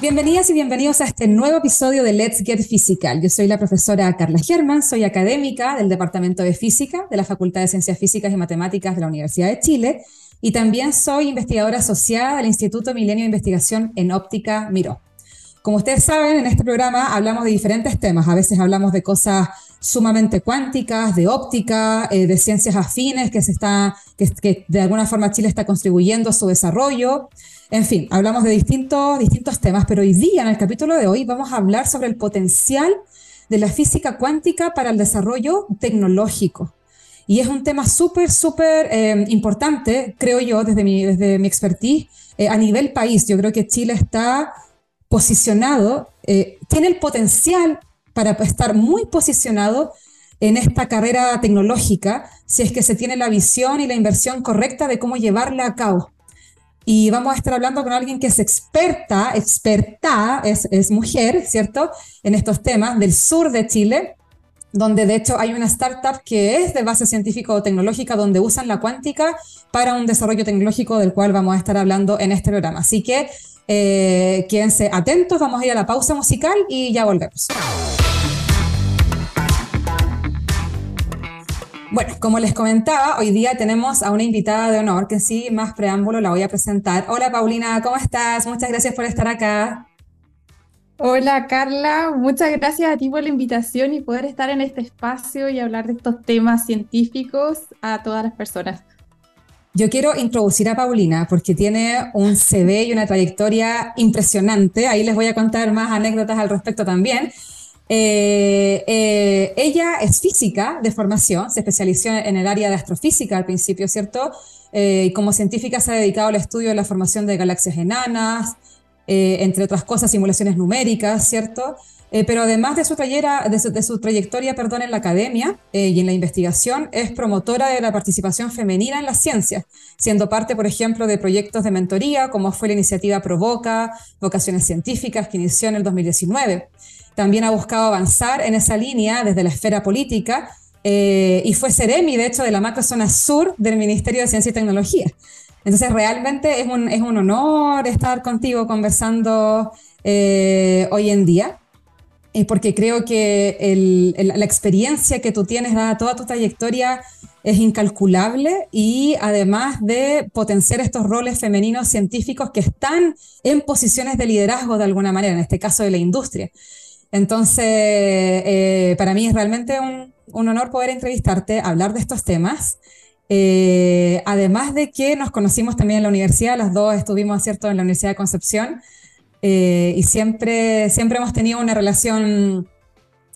Bienvenidas y bienvenidos a este nuevo episodio de Let's Get Physical. Yo soy la profesora Carla Germán, soy académica del Departamento de Física de la Facultad de Ciencias Físicas y Matemáticas de la Universidad de Chile y también soy investigadora asociada del Instituto Milenio de Investigación en Óptica Miró. Como ustedes saben, en este programa hablamos de diferentes temas. A veces hablamos de cosas sumamente cuánticas, de óptica, eh, de ciencias afines que, se está, que, que de alguna forma Chile está contribuyendo a su desarrollo. En fin, hablamos de distintos, distintos temas, pero hoy día, en el capítulo de hoy, vamos a hablar sobre el potencial de la física cuántica para el desarrollo tecnológico. Y es un tema súper, súper eh, importante, creo yo, desde mi, desde mi expertise, eh, a nivel país. Yo creo que Chile está posicionado, eh, tiene el potencial para estar muy posicionado en esta carrera tecnológica si es que se tiene la visión y la inversión correcta de cómo llevarla a cabo y vamos a estar hablando con alguien que es experta, experta, es, mujer, ¿cierto?, en estos temas del sur de Chile, donde de hecho hay una startup que es de base científico-tecnológica, donde usan la cuántica para un desarrollo tecnológico del cual vamos a estar hablando en este programa. Así que eh, quédense atentos, vamos a ir a la pausa musical y ya volvemos. Bueno, como les comentaba, hoy día tenemos a una invitada de honor que sí, más preámbulo la voy a presentar. Hola Paulina, ¿cómo estás? Muchas gracias por estar acá. Hola Carla, muchas gracias a ti por la invitación y poder estar en este espacio y hablar de estos temas científicos a todas las personas. Yo quiero introducir a Paulina porque tiene un CV y una trayectoria impresionante. Ahí les voy a contar más anécdotas al respecto también. Eh, eh, ella es física de formación, se especializó en el área de astrofísica al principio, ¿cierto? Eh, y como científica se ha dedicado al estudio de la formación de galaxias enanas, entre otras cosas, simulaciones numéricas, ¿cierto? pero además de su, de su, trayectoria perdón, en la academia y en la investigación, es promotora de la participación femenina en la ciencia, siendo parte, por ejemplo, de proyectos de mentoría, como fue la iniciativa Provoca, Vocaciones Científicas, que inició en el 2019 también ha buscado avanzar en esa línea desde la esfera política eh, y fue Ceremi, de hecho, de la macrozona sur del Ministerio de Ciencia y Tecnología. Entonces, realmente es un, es un honor estar contigo conversando eh, hoy en día, y porque creo que la experiencia que tú tienes, dada toda tu trayectoria, es incalculable y además de potenciar estos roles femeninos científicos que están en posiciones de liderazgo de alguna manera, en este caso de la industria. Entonces, eh, para mí es realmente un, honor poder entrevistarte, hablar de estos temas. Eh, además de que nos conocimos también en la universidad, las dos estuvimos, ¿cierto?, en la Universidad de Concepción eh, y siempre, siempre hemos tenido una relación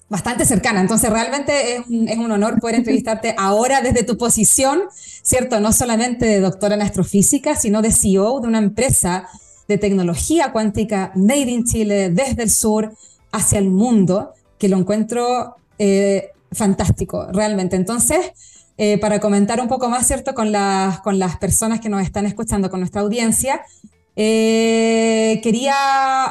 bastante cercana. Entonces, realmente es un, es un, honor poder entrevistarte ahora desde tu posición, ¿cierto? No solamente de doctora en astrofísica, sino de CEO de una empresa de tecnología cuántica made in Chile, desde el sur, hacia el mundo, que lo encuentro eh, fantástico, realmente. Entonces, eh, para comentar un poco más, ¿cierto?, con las, con las personas que nos están escuchando, con nuestra audiencia, eh, quería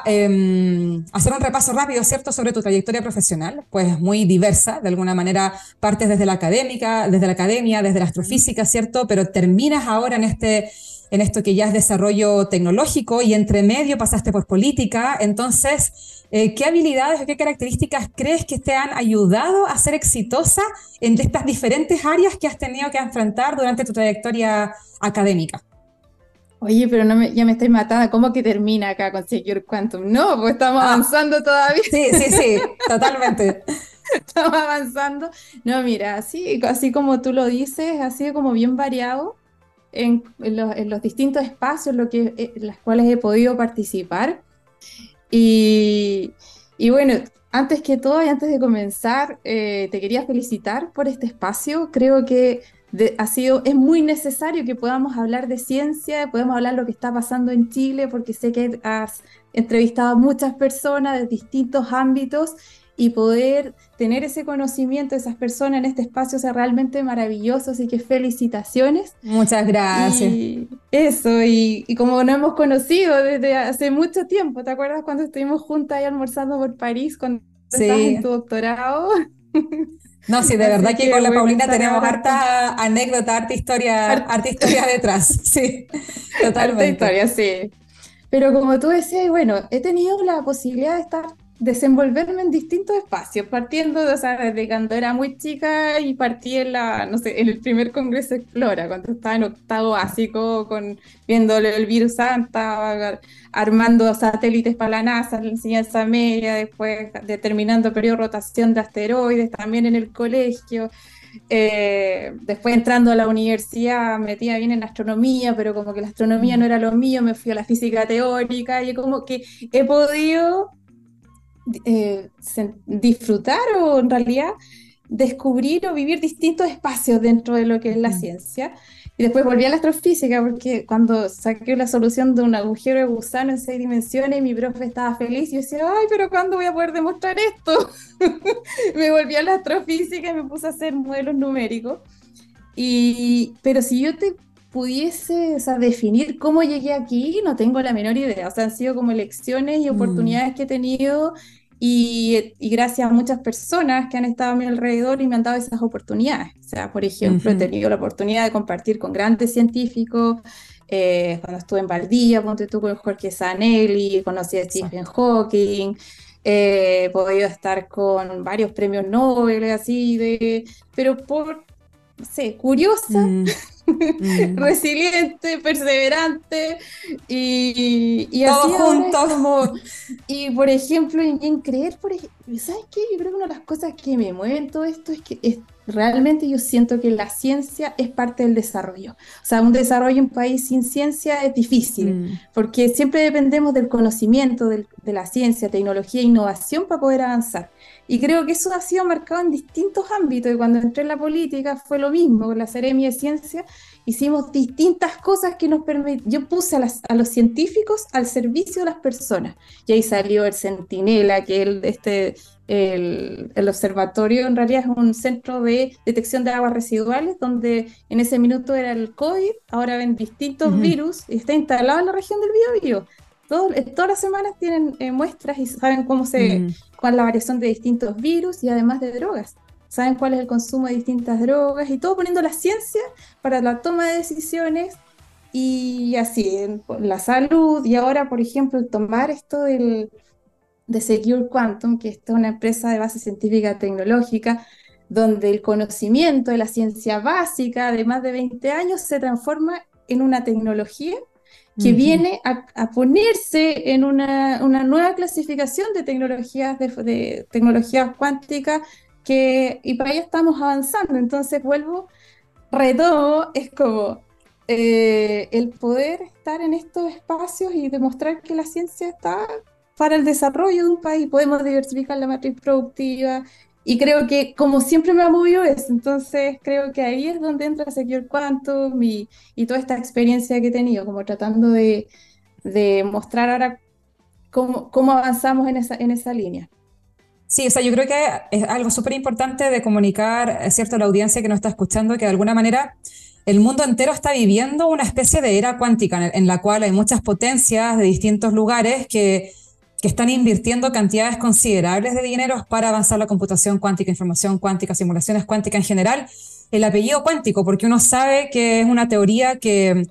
em, hacer un repaso rápido, ¿cierto?, sobre tu trayectoria profesional, pues muy diversa, de alguna manera partes desde la académica, desde la academia, desde la astrofísica, ¿cierto?, pero terminas ahora en este en esto que ya es desarrollo tecnológico y entre medio pasaste por política. Entonces, eh, ¿qué habilidades o qué características crees que te han ayudado a ser exitosa en estas diferentes áreas que has tenido que enfrentar durante tu trayectoria académica? Oye, pero no ya me estoy matando. ¿Cómo que termina acá con Secure Quantum? No, pues estamos ah. avanzando todavía. Sí, sí, sí, totalmente. estamos avanzando. No, mira, así, así como tú lo dices, ha sido como bien variado en, los, distintos espacios en que, eh, los cuales he podido participar. Y, bueno, antes que todo y antes de comenzar, eh, te quería felicitar por este espacio. Creo que ha sido, es muy necesario que podamos hablar de ciencia, podemos hablar de lo que está pasando en Chile, porque sé que has entrevistado a muchas personas de distintos ámbitos y poder tener ese conocimiento de esas personas en este espacio sea realmente maravilloso, así que felicitaciones. Muchas gracias. Y eso, y, como nos hemos conocido desde hace mucho tiempo, ¿te acuerdas cuando estuvimos juntas ahí almorzando por París cuando sí. en tu doctorado? No, sí, de verdad que, con la Paulina tenemos harta anécdota, harta historia, harta historia detrás, sí, totalmente. Harta historia, sí. Pero como tú decías, bueno, he tenido la posibilidad de estar desenvolverme en distintos espacios, partiendo o sea, desde cuando era muy chica y partí en la, no sé, en el primer Congreso Explora, cuando estaba en octavo básico, con, viéndole el virus Santa, armando satélites para la NASA, la enseñanza media, después determinando periodo de rotación de asteroides, también en el colegio. Eh, después entrando a la universidad, metía bien en astronomía, pero como que la astronomía no era lo mío, me fui a la física teórica y como que he podido eh, disfrutar o en realidad descubrir o vivir distintos espacios dentro de lo que es la ciencia. Y después volví a la astrofísica porque cuando saqué la solución de un agujero de gusano en seis dimensiones, mi profe estaba feliz y yo decía, ay, pero ¿cuándo voy a poder demostrar esto? me volví a la astrofísica y me puse a hacer modelos numéricos. Y, pero si yo te pudiese o definir cómo llegué aquí, no tengo la menor idea. O sea, han sido como elecciones y mm. oportunidades que he tenido y, gracias a muchas personas que han estado a mi alrededor y me han dado esas oportunidades. O sea, por ejemplo, he tenido la oportunidad de compartir con grandes científicos. Eh, cuando estuve en Valdivia, ponte tú con Jorge Zanelli, conocí a Stephen Hawking. he podido estar con varios premios Nobel, así de, pero por, no sé, curiosa, mm. Mm. resiliente, perseverante y, y así Como, y por ejemplo, en, creer, por ejemplo, ¿sabes qué? Yo creo que una de las cosas que me mueven todo esto es que es, realmente yo siento que la ciencia es parte del desarrollo. O sea, un desarrollo en un país sin ciencia es difícil, mm. porque siempre dependemos del conocimiento, de la ciencia, tecnología e innovación para poder avanzar. Y creo que eso ha sido marcado en distintos ámbitos. Y cuando entré en la política fue lo mismo, con la Seremia de Ciencia, hicimos distintas cosas que nos permitieron. Yo puse a, los científicos al servicio de las personas. Y ahí salió el Centinela, que el, este, el, el, observatorio en realidad es un centro de detección de aguas residuales, donde en ese minuto era el COVID, ahora ven distintos virus y está instalado en la región del Biobío. Todo, todas las semanas tienen eh, muestras y saben cómo se, es la variación de distintos virus y además de drogas. Saben cuál es el consumo de distintas drogas y todo poniendo la ciencia para la toma de decisiones y así, la salud. Y ahora, por ejemplo, tomar esto del, de Secure Quantum, que es una empresa de base científica tecnológica, donde el conocimiento de la ciencia básica de más de 20 años se transforma en una tecnología que viene a, ponerse en una, nueva clasificación de tecnologías, de, tecnologías cuánticas, que, y para allá estamos avanzando. Entonces vuelvo, retomo, es como eh, el poder estar en estos espacios y demostrar que la ciencia está para el desarrollo de un país, podemos diversificar la matriz productiva, y creo que como siempre me ha movido eso, entonces creo que ahí es donde entra Secure Quantum y, y toda esta experiencia que he tenido, como tratando de, de mostrar ahora cómo, cómo, avanzamos en esa, en esa línea. Sí, o sea, yo creo que es algo súper importante de comunicar, cierto, a la audiencia que nos está escuchando, que de alguna manera el mundo entero está viviendo una especie de era cuántica en la cual hay muchas potencias de distintos lugares que que están invirtiendo cantidades considerables de dinero para avanzar la computación cuántica, información cuántica, simulaciones cuánticas en general. El apellido cuántico, porque uno sabe que es una teoría que,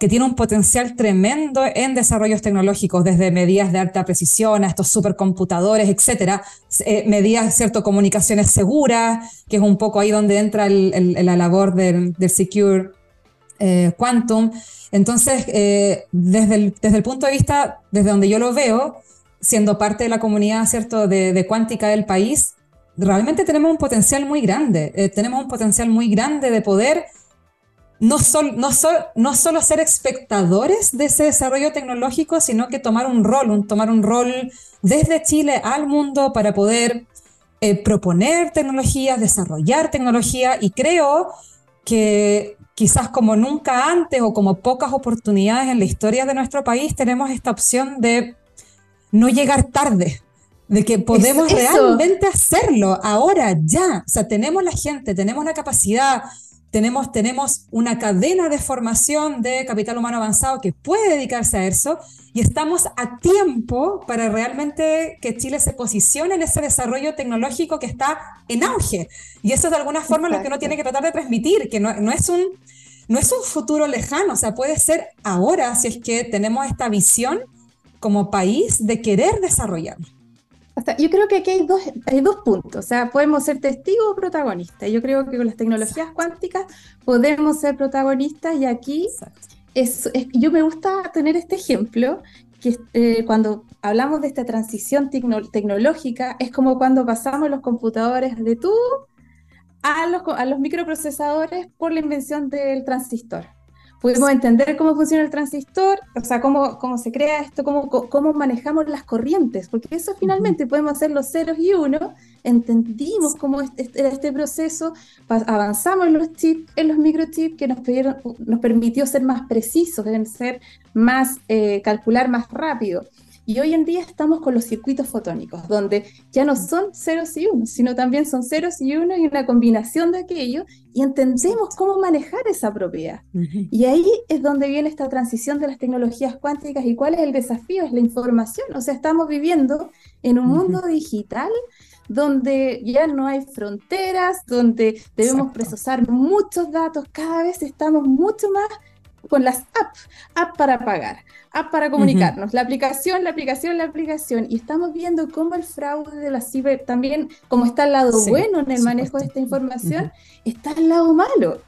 que tiene un potencial tremendo en desarrollos tecnológicos, desde medidas de alta precisión a estos supercomputadores, etcétera, eh, medidas, cierto, comunicaciones seguras, que es un poco ahí donde entra la labor del, Secure eh, Quantum. Entonces, eh, desde, el, desde el punto de vista, desde donde yo lo veo, siendo parte de la comunidad ¿cierto? De, cuántica del país, realmente tenemos un potencial muy grande. Eh, tenemos un potencial muy grande de poder no, no, no solo ser espectadores de ese desarrollo tecnológico, sino que tomar un rol, un, tomar un rol desde Chile al mundo para poder eh, proponer tecnologías, desarrollar tecnología y creo que quizás como nunca antes o como pocas oportunidades en la historia de nuestro país tenemos esta opción de no llegar tarde, de que podemos realmente hacerlo ahora, ya. O sea, tenemos la gente, tenemos la capacidad, tenemos, tenemos una cadena de formación de capital humano avanzado que puede dedicarse a eso y estamos a tiempo para realmente que Chile se posicione en ese desarrollo tecnológico que está en auge. Y eso es de alguna forma lo que uno tiene que tratar de transmitir, que no, no es un... No es un futuro lejano, o sea, puede ser ahora si es que tenemos esta visión como país de querer desarrollarlo? yo creo que aquí hay dos, hay dos puntos, o sea, podemos ser testigos o protagonistas. Yo creo que con las tecnologías cuánticas podemos ser protagonistas y aquí es, yo me gusta tener este ejemplo, que eh, cuando hablamos de esta transición tecnológica, es como cuando pasamos los computadores de a los, a los microprocesadores por la invención del transistor pudimos entender cómo funciona el transistor, o sea, cómo, cómo se crea esto, cómo, cómo manejamos las corrientes, porque eso finalmente podemos hacer los ceros y unos, entendimos cómo era este proceso, avanzamos en los chips, en los microchips que nos, nos permitió ser más precisos, ser más, eh, calcular más rápido. Y hoy en día estamos con los circuitos fotónicos, donde ya no son ceros y unos, sino también son ceros y unos y una combinación de aquello, y entendemos cómo manejar esa propiedad. Y ahí es donde viene esta transición de las tecnologías cuánticas y cuál es el desafío, es la información. O sea, estamos viviendo en un mundo digital donde ya no hay fronteras, donde debemos procesar muchos datos, cada vez estamos mucho más con las apps, app para pagar, app para comunicarnos, la aplicación, la aplicación, la aplicación, y estamos viendo cómo el fraude de la ciber también, como está al lado bueno en el manejo de esta información, está al lado malo.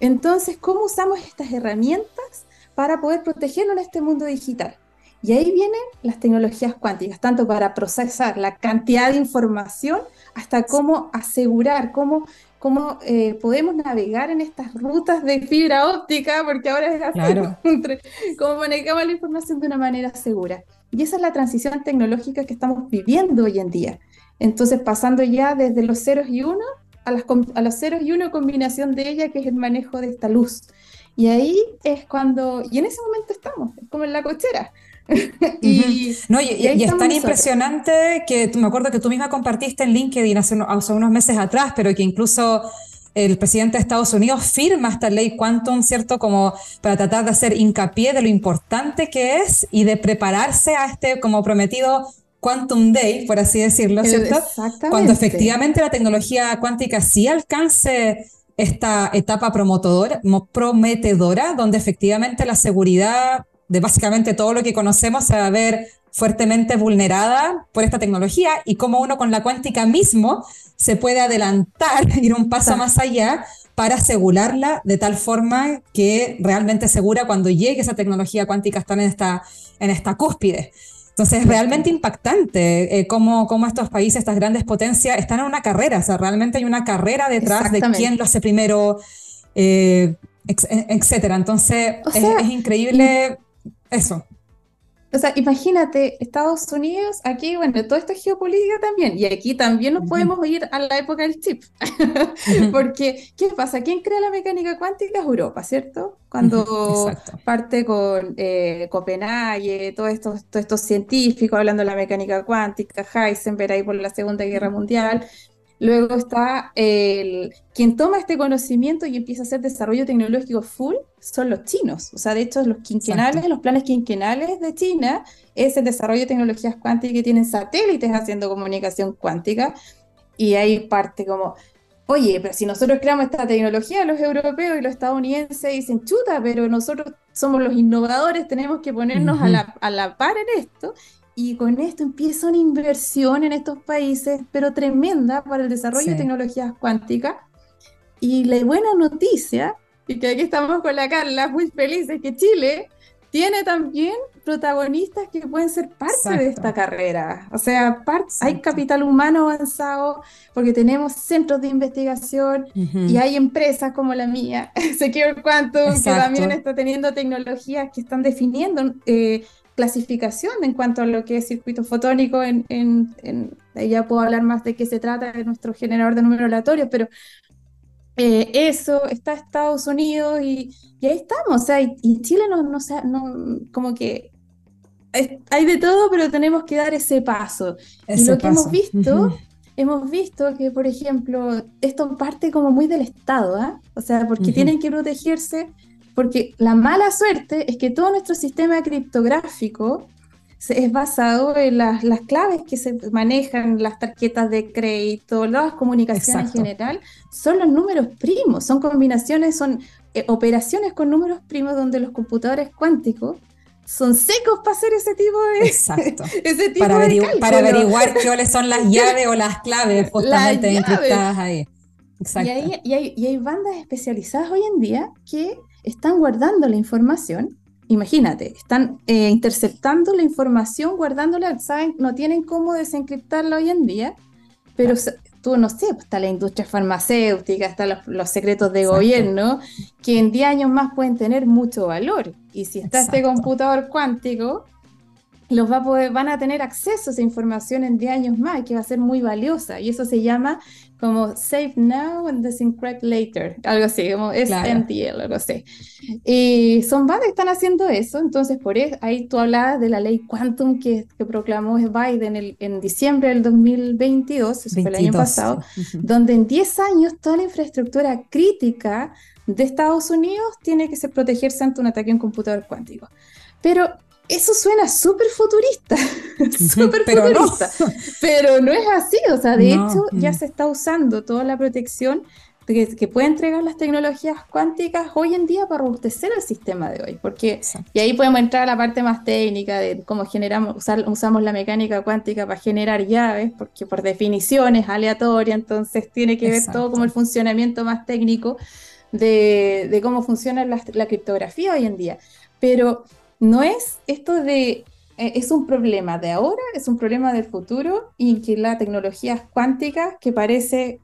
Entonces, ¿cómo usamos estas herramientas para poder protegernos en este mundo digital? Y ahí vienen las tecnologías cuánticas, tanto para procesar la cantidad de información hasta cómo asegurar, cómo cómo eh, podemos navegar en estas rutas de fibra óptica, porque ahora es así, claro. cómo manejamos la información de una manera segura. Y esa es la transición tecnológica que estamos viviendo hoy en día. Entonces, pasando ya desde los ceros y uno a, las, a los ceros y uno, combinación de ella, que es el manejo de esta luz. Y ahí es cuando, y en ese momento estamos, como en la cochera. y, no, y, es tan impresionante que me acuerdo que tú misma compartiste en LinkedIn hace, unos meses atrás, pero que incluso el presidente de Estados Unidos firma esta ley Quantum, ¿cierto? Como para tratar de hacer hincapié de lo importante que es y de prepararse a este, como prometido, Quantum Day, por así decirlo, eh, ¿cierto? Cuando efectivamente la tecnología cuántica sí alcance esta etapa prometedora, donde efectivamente la seguridad de básicamente todo lo que conocemos se va a ver fuertemente vulnerada por esta tecnología y cómo uno con la cuántica mismo se puede adelantar, ir un paso más allá para asegurarla de tal forma que realmente segura cuando llegue esa tecnología cuántica estar en esta, en esta cúspide. Entonces es realmente impactante eh, cómo, cómo, estos países, estas grandes potencias, están en una carrera, o sea, realmente hay una carrera detrás de quién lo hace primero, eh, etcétera. Entonces es, increíble eso. O sea, imagínate, Estados Unidos, aquí, bueno, todo esto es geopolítica también, y aquí también nos podemos ir a la época del chip, porque, ¿qué pasa? ¿Quién crea la mecánica cuántica? Es Europa, ¿cierto? Cuando parte con eh, Copenhague, todos estos, todos estos científicos hablando de la mecánica cuántica, Heisenberg ahí por la Segunda Guerra Mundial, Luego está el, quien toma este conocimiento y empieza a hacer desarrollo tecnológico full, son los chinos. O sea, de hecho, los quinquenales, los planes quinquenales de China es el desarrollo de tecnologías cuánticas que tienen satélites haciendo comunicación cuántica. Y ahí parte como, oye, pero si nosotros creamos esta tecnología, los europeos y los estadounidenses dicen, chuta, pero nosotros somos los innovadores, tenemos que ponernos a, la, a la par en esto. Y con esto empieza una inversión en estos países, pero tremenda para el desarrollo de tecnologías cuánticas. Y la buena noticia, y que aquí estamos con la Carla muy felices, que Chile tiene también protagonistas que pueden ser parte de esta carrera. O sea, hay capital humano avanzado porque tenemos centros de investigación y hay empresas como la mía, Secure Quantum, que también está teniendo tecnologías que están definiendo eh, clasificación en cuanto a lo que es circuito fotónico, en, en, ya puedo hablar más de qué se trata de nuestro generador de números aleatorios, pero eh, eso está Estados Unidos y, ahí estamos, o sea, y, Chile no, no, no, como que hay de todo, pero tenemos que dar ese paso. y lo que hemos visto, hemos visto que, por ejemplo, esto parte como muy del Estado, ¿ah? O sea, porque tienen que protegerse porque la mala suerte es que todo nuestro sistema criptográfico es basado en las, claves que se manejan, las tarjetas de crédito, las comunicaciones en general, son los números primos, son combinaciones, son eh, operaciones con números primos donde los computadores cuánticos son secos para hacer ese tipo de, Exacto. para, para averiguar cuáles son las llaves o las claves justamente encriptadas ahí. Exacto. Y, hay, y, hay, y hay bandas especializadas hoy en día que están guardando la información imagínate, están eh, interceptando la información, guardándola, saben, no tienen cómo desencriptarla hoy en día, pero tú no sé, pues, está la industria farmacéutica, están los, secretos de gobierno, que en 10 años más pueden tener mucho valor. Y si está este computador cuántico, los va a poder, van a tener acceso a esa información en 10 años más, que va a ser muy valiosa. Y eso se llama como Save Now and Disencrypt Later, algo así, como SNTL, algo así. Y son bandas que están haciendo eso, entonces por eso, ahí tú hablabas de la ley Quantum que, que proclamó Biden en diciembre del 2022, eso fue el año pasado, donde en 10 años toda la infraestructura crítica de Estados Unidos tiene que ser protegerse ante un ataque en computador cuántico. Pero eso suena súper futurista, súper futurista, pero no es así, o sea, de hecho ya se está usando toda la protección que, que puede entregar las tecnologías cuánticas hoy en día para robustecer el sistema de hoy, porque y ahí podemos entrar a la parte más técnica de cómo generamos, usamos la mecánica cuántica para generar llaves, porque por definición es aleatoria, entonces tiene que ver todo como el funcionamiento más técnico de, de cómo funciona la, la criptografía hoy en día, pero no es esto de, eh, es un problema de ahora, es un problema del futuro y que la tecnología cuántica, que parece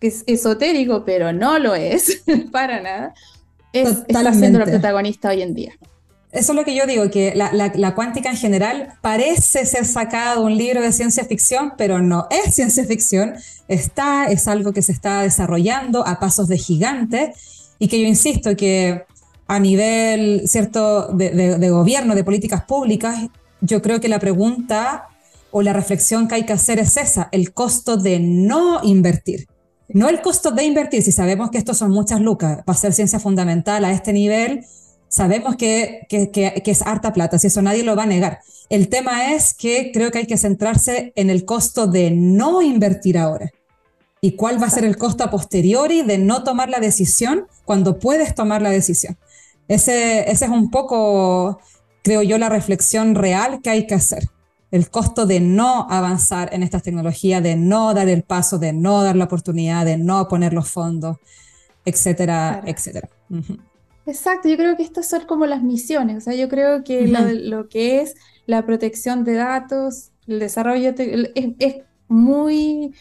que es esotérico, pero no lo es para nada, está siendo la protagonista hoy en día. Eso es lo que yo digo, que la, cuántica en general parece ser sacado de un libro de ciencia ficción, pero no es ciencia ficción, está, es algo que se está desarrollando a pasos de gigante y que yo insisto que a nivel cierto de, gobierno, de políticas públicas, yo creo que la pregunta o la reflexión que hay que hacer es esa, el costo de no invertir. No el costo de invertir, si sabemos que esto son muchas lucas, para hacer ciencia fundamental a este nivel, sabemos que, que, que, es harta plata, si eso nadie lo va a negar. El tema es que creo que hay que centrarse en el costo de no invertir ahora. ¿Y cuál va a ser el costo a posteriori de no tomar la decisión cuando puedes tomar la decisión? Ese, ese es un poco, creo yo, la reflexión real que hay que hacer. El costo de no avanzar en estas tecnologías, de no dar el paso, de no dar la oportunidad, de no poner los fondos, etcétera, etcétera. Exacto, yo creo que estas son como las misiones, o sea, yo creo que lo, que es la protección de datos, el desarrollo, es, muy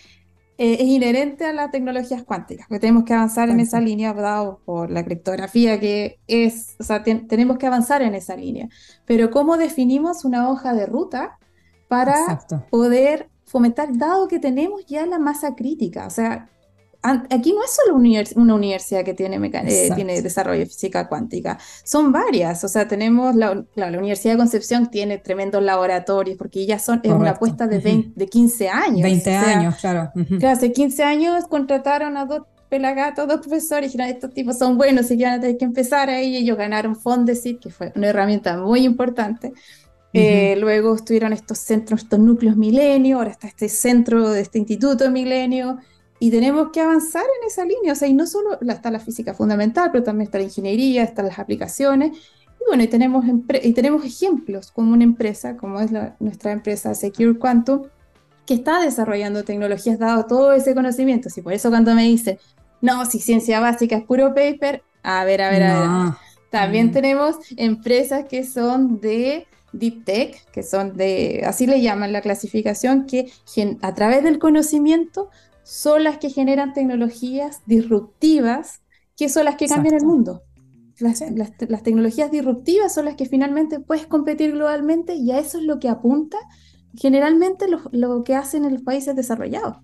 eh, es inherente a las tecnologías cuánticas, que tenemos que avanzar en esa línea, dado por la criptografía que es, o sea, tenemos que avanzar en esa línea. Pero ¿cómo definimos una hoja de ruta para poder fomentar, dado que tenemos ya la masa crítica? O sea, aquí no es solo una universidad que tiene, eh, tiene desarrollo de física cuántica, son varias, o sea, tenemos la, la, Universidad de Concepción tiene tremendos laboratorios, porque ya son, es una apuesta de, de 15 años. 20 años, claro. hace 15 años contrataron a dos pelagatos, dos profesores, y dijeron, estos tipos son buenos y ya tener que empezar ahí, ellos ganaron Fondesit, que fue una herramienta muy importante. Eh, luego estuvieron estos centros, estos núcleos milenio, ahora está este centro de este instituto milenio, y tenemos que avanzar en esa línea, o sea, y no solo está la física fundamental, pero también está la ingeniería, están las aplicaciones, y bueno, y tenemos, y tenemos ejemplos como una empresa, como es nuestra empresa Secure Quantum, que está desarrollando tecnologías dado todo ese conocimiento. Y por eso cuando me dicen, no, si ciencia básica es puro paper, a ver, a ver, a ver. También mm. tenemos empresas que son de Deep Tech, que son de, así le llaman la clasificación, que a través del conocimiento son las que generan tecnologías disruptivas, que son las que cambian el mundo. Las, tecnologías disruptivas son las que finalmente puedes competir globalmente y a eso es lo que apunta generalmente lo, que hacen en los países desarrollados.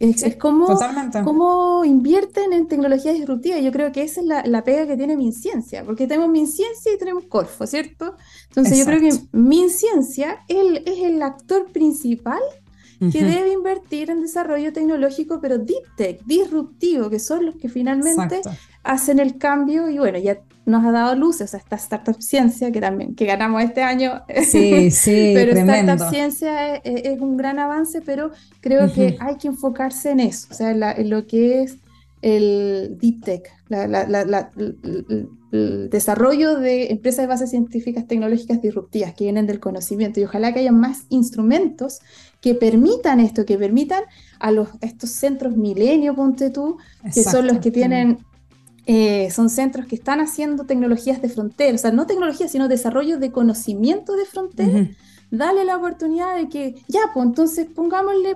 Es, como, invierten en tecnologías disruptivas. Yo creo que esa es la, pega que tiene MinCiencia, porque tenemos MinCiencia y tenemos Corfo, ¿cierto? Entonces yo creo que MinCiencia es el actor principal que debe invertir en desarrollo tecnológico, pero deep tech, disruptivo, que son los que finalmente hacen el cambio. Y bueno, ya nos ha dado luces a esta Startup Ciencia que también que ganamos este año. Sí, sí, pero Startup Ciencia es, un gran avance, pero creo que hay que enfocarse en eso, o sea, en, lo que es el deep tech, el desarrollo de empresas de bases científicas tecnológicas disruptivas que vienen del conocimiento. Y ojalá que haya más instrumentos que permitan esto, que permitan a, los, estos centros milenio, ponte tú, que son los que tienen, eh, son centros que están haciendo tecnologías de frontera, o sea, no tecnologías, sino desarrollo de conocimiento de frontera. Dale la oportunidad de que, ya, pues entonces pongámosle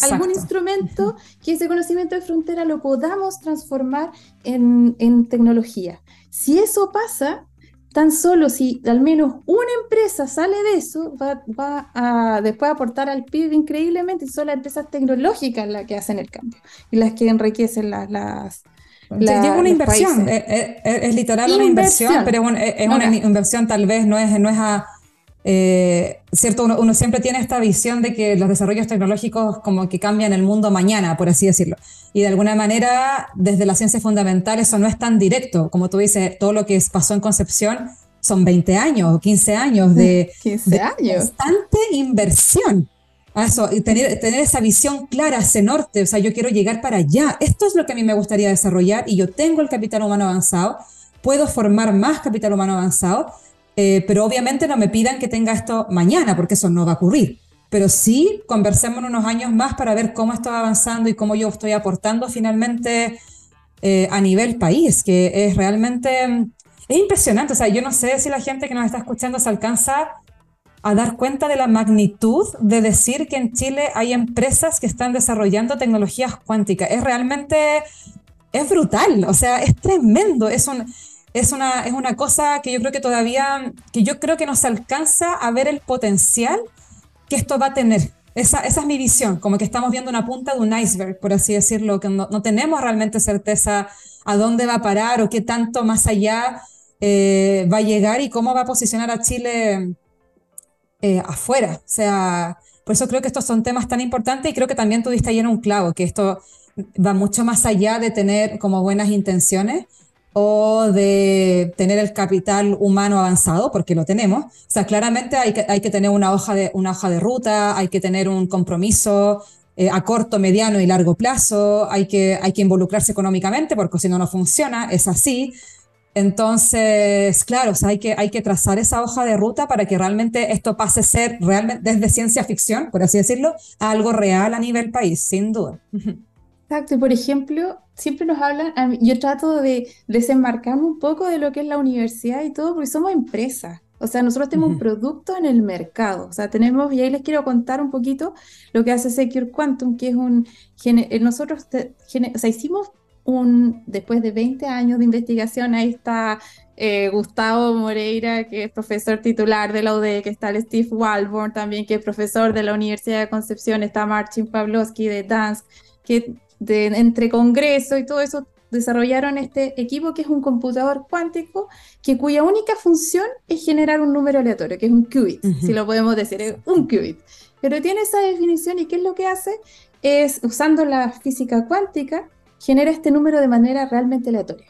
algún instrumento que ese conocimiento de frontera lo podamos transformar en, en tecnología. Si eso pasa, tan solo si al menos una empresa sale de eso, va, va a después aportar al PIB increíblemente y son las empresas tecnológicas las que hacen el cambio y las que enriquecen las... las es una inversión, es, literal una inversión, pero es, una inversión tal vez no es, no es a eh, cierto, uno, siempre tiene esta visión de que los desarrollos tecnológicos como que cambian el mundo mañana, por así decirlo. Y de alguna manera, desde la ciencia fundamental, eso no es tan directo. Como tú dices, todo lo que pasó en Concepción son 20 años o 15 años de, 15 años. constante inversión. A eso, y tener, tener esa visión clara, ese norte, o sea, yo quiero llegar para allá. Esto es lo que a mí me gustaría desarrollar y yo tengo el capital humano avanzado, puedo formar más capital humano avanzado, eh, pero obviamente no me pidan que tenga esto mañana, porque eso no va a ocurrir. Pero sí, conversemos unos años más para ver cómo esto va avanzando y cómo yo estoy aportando finalmente eh, a nivel país, que es realmente, es impresionante. O sea, yo no sé si la gente que nos está escuchando se alcanza a dar cuenta de la magnitud de decir que en Chile hay empresas que están desarrollando tecnologías cuánticas. Es realmente, es brutal, o sea, es tremendo. Es un, es una, es una cosa que yo creo que todavía, que yo creo que nos alcanza a ver el potencial que esto va a tener. Esa, esa es mi visión, como que estamos viendo una punta de un iceberg, por así decirlo, que no, no tenemos realmente certeza a dónde va a parar o qué tanto más allá eh, va a llegar y cómo va a posicionar a Chile eh, afuera. O sea, por eso creo que estos son temas tan importantes y creo que también tuviste ayer un clavo, que esto va mucho más allá de tener como buenas intenciones, o de tener el capital humano avanzado, porque lo tenemos. O sea, claramente hay que, tener una hoja, de, una hoja de ruta, hay que tener un compromiso eh, a corto, mediano y largo plazo, hay que, hay que involucrarse económicamente, porque si no, no funciona, es así. Entonces, claro, o sea, hay, que, hay que trazar esa hoja de ruta para que realmente esto pase a ser realmente desde ciencia ficción, por así decirlo, a algo real a nivel país, sin duda. Exacto, y por ejemplo, siempre nos hablan, yo trato de desembarcarme un poco de lo que es la universidad y todo, porque somos empresas. O sea, nosotros tenemos un producto en el mercado. O sea, tenemos, y ahí les quiero contar un poquito lo que hace Secure Quantum, que es un, eh, nosotros, o sea, hicimos un, después de 20 años de investigación, ahí está eh, Gustavo Moreira, que es profesor titular de la UDE, que está el Steve Walborn también, que es profesor de la Universidad de Concepción, está Marcin Pawlowski de Dansk, que entre Congreso y todo eso, desarrollaron este equipo que es un computador cuántico que cuya única función es generar un número aleatorio, que es un qubit, si lo podemos decir, es un qubit. Pero tiene esa definición y ¿qué es lo que hace? Es, usando la física cuántica, genera este número de manera realmente aleatoria.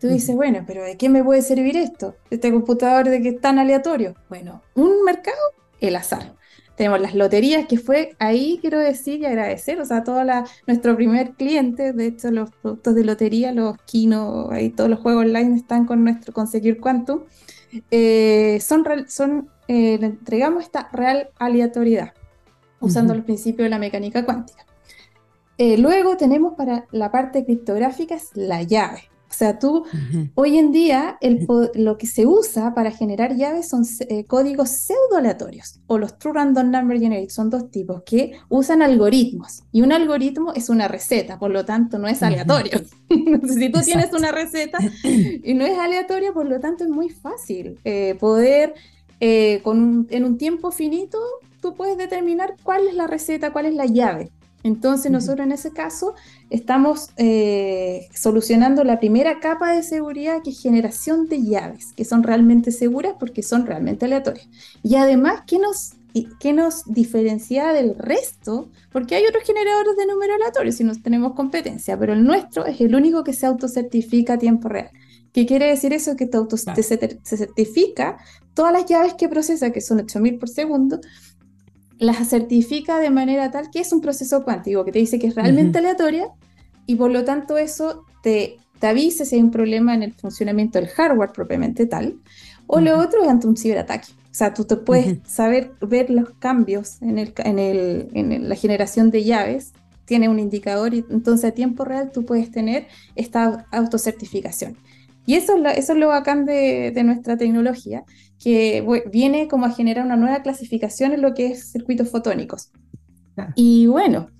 Tú dices, bueno, pero ¿de qué me puede servir esto? Este computador de que es tan aleatorio. Bueno, un mercado, el azar tenemos las loterías, que fue ahí, quiero decir y agradecer, o sea, todo nuestro primer cliente, de hecho, los productos de lotería, los Kino, ahí todos los juegos online están con nuestro Conseguir Quantum, eh, son, son eh, entregamos esta real aleatoriedad, usando los principios de la mecánica cuántica. Eh, luego tenemos para la parte criptográfica es la llave. O sea, tú, hoy en día, el, lo que se usa para generar llaves son eh, códigos pseudo-aleatorios o los True Random Number Generator. Son dos tipos que usan algoritmos. Y un algoritmo es una receta, por lo tanto, no es aleatorio. si tú tienes una receta y no es aleatoria, por lo tanto, es muy fácil eh, poder, eh, con en un tiempo finito, tú puedes determinar cuál es la receta, cuál es la llave. Entonces nosotros en ese caso estamos eh, solucionando la primera capa de seguridad que es generación de llaves, que son realmente seguras porque son realmente aleatorias. Y además, ¿qué nos, qué nos diferencia del resto? Porque hay otros generadores de números aleatorios y no tenemos competencia, pero el nuestro es el único que se autocertifica a tiempo real. ¿Qué quiere decir eso? Que te se, certifica todas las llaves que procesa, que son 8000 por segundo, las certifica de manera tal que es un proceso cuántico, que te dice que es realmente aleatoria y por lo tanto eso te te avise si hay un problema en el funcionamiento del hardware propiamente tal, o lo otro es ante un ciberataque. O sea, tú te puedes saber ver los cambios en, el, en, el, en la generación de llaves, tiene un indicador y entonces a tiempo real tú puedes tener esta autocertificación. Y eso es lo, eso es lo bacán de, de nuestra tecnología, que viene como a generar una nueva clasificación en lo que es circuitos fotónicos. Y bueno,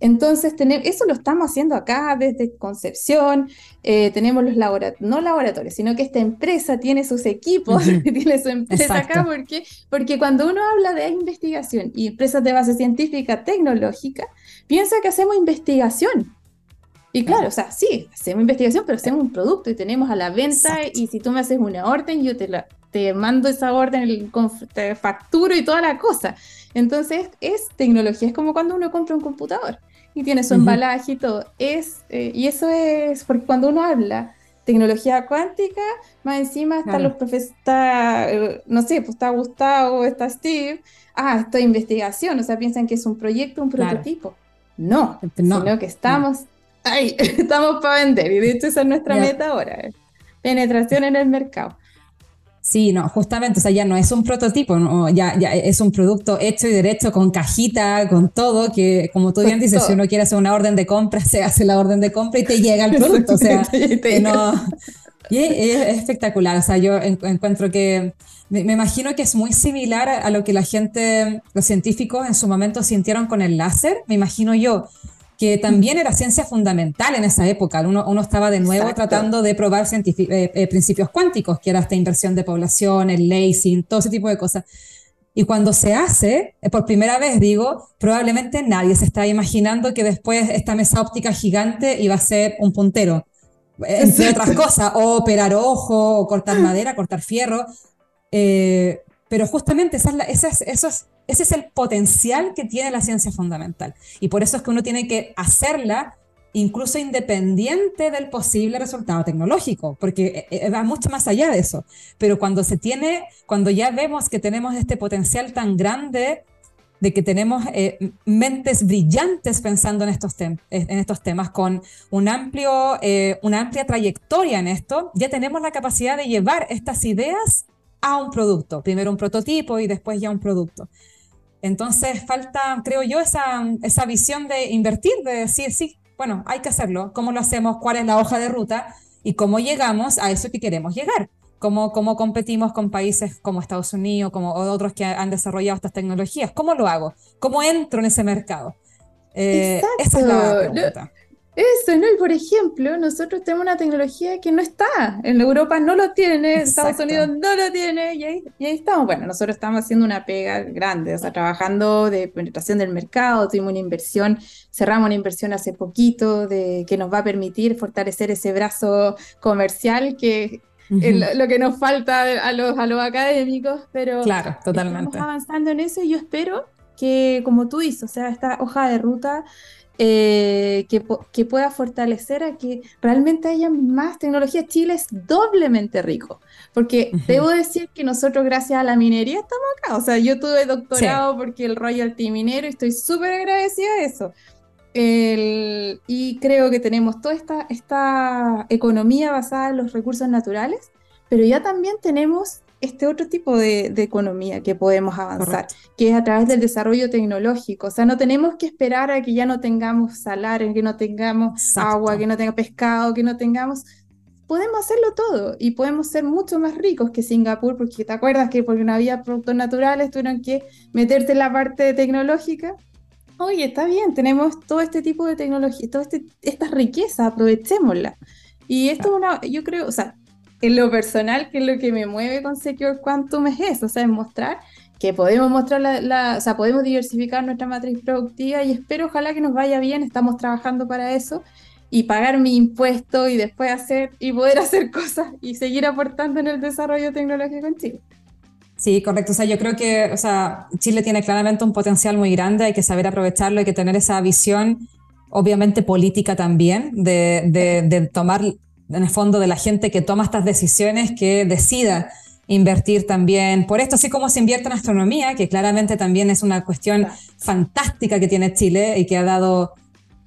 entonces, eso lo estamos haciendo acá desde Concepción, eh, tenemos los laboratorios, no laboratorios, sino que esta empresa tiene sus equipos, tiene su empresa acá, porque, porque cuando uno habla de investigación y empresas de base científica tecnológica, piensa que hacemos investigación. Y claro, o sea, sí, hacemos investigación, pero hacemos un producto y tenemos a la venta y si tú me haces una orden, yo te, la, te mando esa orden, te facturo y toda la cosa. Entonces, es tecnología, es como cuando uno compra un computador y tiene su embalaje y todo. Es, eh, y eso es porque cuando uno habla tecnología cuántica, más encima están los profesores, eh, no sé, pues está Gustavo, está Steve, ah, esto es investigación, o sea, piensan que es un proyecto, un prototipo. No, sino que estamos ahí, estamos para vender y de hecho esa es nuestra meta ahora, eh, penetración en el mercado. Sí, no, justamente, o sea, ya no es un prototipo, no, ya, ya es un producto hecho y derecho con cajita, con todo, que como tú bien dices, si uno quiere hacer una orden de compra, se hace la orden de compra y te llega el producto, o sea, no, y es, espectacular, o sea, yo encuentro que, me, me, imagino que es muy similar a lo que la gente, los científicos en su momento sintieron con el láser, me imagino yo, que también era ciencia fundamental en esa época. Uno, uno estaba de nuevo tratando de probar eh, eh, principios cuánticos, que era esta inversión de población, el lacing, todo ese tipo de cosas. Y cuando se hace, eh, por primera vez digo, probablemente nadie se está imaginando que después esta mesa óptica gigante iba a ser un puntero, entre otras cosas, o operar ojo, o cortar madera, cortar fierro. Pero justamente esa es esa eso es ese es el potencial que tiene la ciencia fundamental. Y por eso es que uno tiene que hacerla incluso independiente del posible resultado tecnológico, porque eh, eh, va mucho más allá de eso. Pero cuando se tiene, cuando ya vemos que tenemos este potencial tan grande de que tenemos eh, mentes brillantes pensando en estos, en estos temas, con un amplio, una amplia trayectoria en esto, ya tenemos la capacidad de llevar estas ideas a un producto, primero un prototipo y después ya un producto. Entonces falta, creo yo, esa, esa visión de invertir, de decir, sí, bueno, hay que hacerlo, cómo lo hacemos, cuál es la hoja de ruta y cómo llegamos a eso que queremos llegar. Cómo, cómo competimos con países como Estados Unidos, como otros que han desarrollado estas tecnologías. ¿Cómo lo hago? ¿Cómo entro en ese mercado? Eh, esa es la pregunta. Eso, ¿no? Y por ejemplo, nosotros tenemos una tecnología que no está. En Europa no lo tiene, en Estados Unidos no lo tiene, y ahí, y ahí, estamos. Bueno, nosotros estamos haciendo una pega grande, o sea, trabajando de penetración del mercado, tuvimos una inversión, cerramos una inversión hace poquito de, que nos va a permitir fortalecer ese brazo comercial que es lo, que nos falta a los, a los académicos, pero claro, totalmente. estamos avanzando en eso y yo espero que, como tú dices, o sea, esta hoja de ruta eh, que, pueda fortalecer a que realmente haya más tecnología. Chile es doblemente rico, porque debo decir que nosotros gracias a la minería estamos acá. O sea, yo tuve doctorado porque el royalty minero y estoy súper agradecida a eso. y creo que tenemos toda esta, esta economía basada en los recursos naturales, pero ya también tenemos este otro tipo de, economía que podemos avanzar, que es a través del desarrollo tecnológico. O sea, no tenemos que esperar a que ya no tengamos salario, que no tengamos agua, que no tengamos pescado, que no tengamos... Podemos hacerlo todo y podemos ser mucho más ricos que Singapur, porque te acuerdas que porque no había productos naturales tuvieron que meterte en la parte tecnológica. Oye, está bien, tenemos todo este tipo de tecnología, toda este, esta riqueza, aprovechémosla. Y esto es una, yo creo, o sea, en lo personal, que es lo que me mueve con Secure Quantum es eso, o sea, es mostrar que podemos mostrar la, o sea, podemos diversificar nuestra matriz productiva y espero ojalá que nos vaya bien, estamos trabajando para eso y pagar mi impuesto y después hacer y poder hacer cosas y seguir aportando en el desarrollo tecnológico en Chile. Sí, correcto. O sea, yo creo que o sea, Chile tiene claramente un potencial muy grande, hay que saber aprovecharlo, hay que tener esa visión, obviamente política también, de, de, de tomar en el fondo de la gente que toma estas decisiones que decida invertir también por esto, así como se invierte en astronomía, que claramente también es una cuestión fantástica que tiene Chile y que ha dado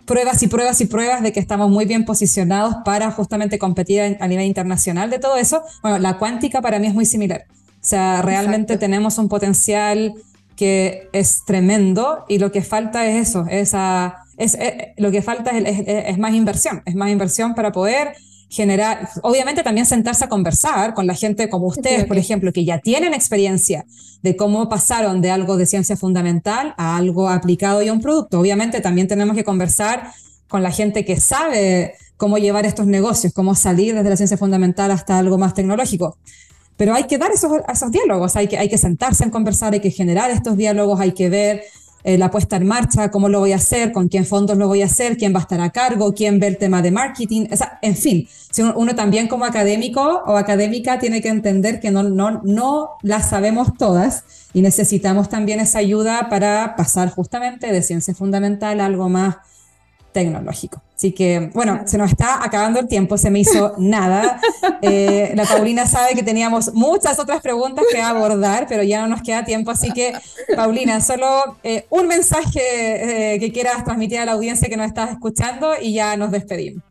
pruebas y pruebas y pruebas de que estamos muy bien posicionados para justamente competir a nivel internacional de todo eso. Bueno, la cuántica para mí es muy similar. O sea, realmente tenemos un potencial que es tremendo y lo que falta es eso, esa, es, eh, lo que falta es, más inversión, es más inversión para poder generar, obviamente también sentarse a conversar con la gente como ustedes, por ejemplo, que ya tienen experiencia de cómo pasaron de algo de ciencia fundamental a algo aplicado y a un producto. Obviamente también tenemos que conversar con la gente que sabe cómo llevar estos negocios, cómo salir desde la ciencia fundamental hasta algo más tecnológico. Pero hay que dar esos, esos diálogos, hay que, hay que sentarse en conversar, hay que generar estos diálogos, hay que ver eh, la puesta en marcha, cómo lo voy a hacer, con quién fondos lo voy a hacer, quién va a estar a cargo, quién ve el tema de marketing, en fin, si uno, también como académico o académica tiene que entender que no, no, no las sabemos todas y necesitamos también esa ayuda para pasar justamente de ciencia fundamental a algo más tecnológico. Así que, bueno, se nos está acabando el tiempo, se me hizo nada. Eh, la Paulina sabe que teníamos muchas otras preguntas que abordar, pero ya no nos queda tiempo. Así que, Paulina, solo eh, un mensaje eh, que quieras transmitir a la audiencia que nos estás escuchando y ya nos despedimos.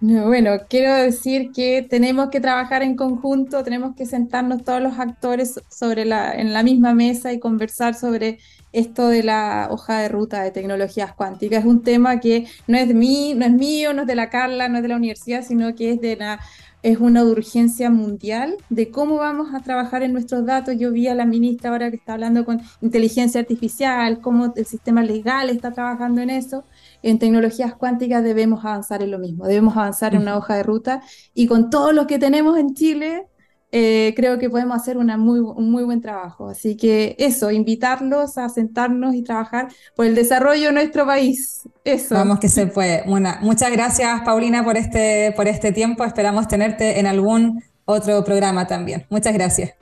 Bueno, quiero decir que tenemos que trabajar en conjunto, tenemos que sentarnos todos los actores sobre la, en la misma mesa y conversar sobre esto de la hoja de ruta de tecnologías cuánticas. Es un tema que no es mí, no es mío, no es de la Carla, no es de la universidad, sino que es de la es una urgencia mundial de cómo vamos a trabajar en nuestros datos. Yo vi a la ministra ahora que está hablando con inteligencia artificial, cómo el sistema legal está trabajando en eso en tecnologías cuánticas debemos avanzar en lo mismo, debemos avanzar en una hoja de ruta y con todo lo que tenemos en Chile, eh, creo que podemos hacer una muy, un muy buen trabajo. Así que eso, invitarlos a sentarnos y trabajar por el desarrollo de nuestro país. Eso. Vamos que se puede. Bueno, muchas gracias Paulina por este, por este tiempo. Esperamos tenerte en algún otro programa también. Muchas gracias.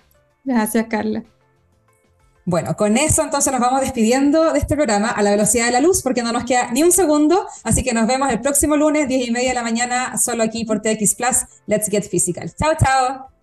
Gracias, Carla. Bueno, con eso entonces nos vamos despidiendo de este programa a la velocidad de la luz porque no nos queda ni un segundo, así que nos vemos el próximo lunes, 10 y media de la mañana, solo aquí por TX Plus. Let's Get Physical. Chao, chao.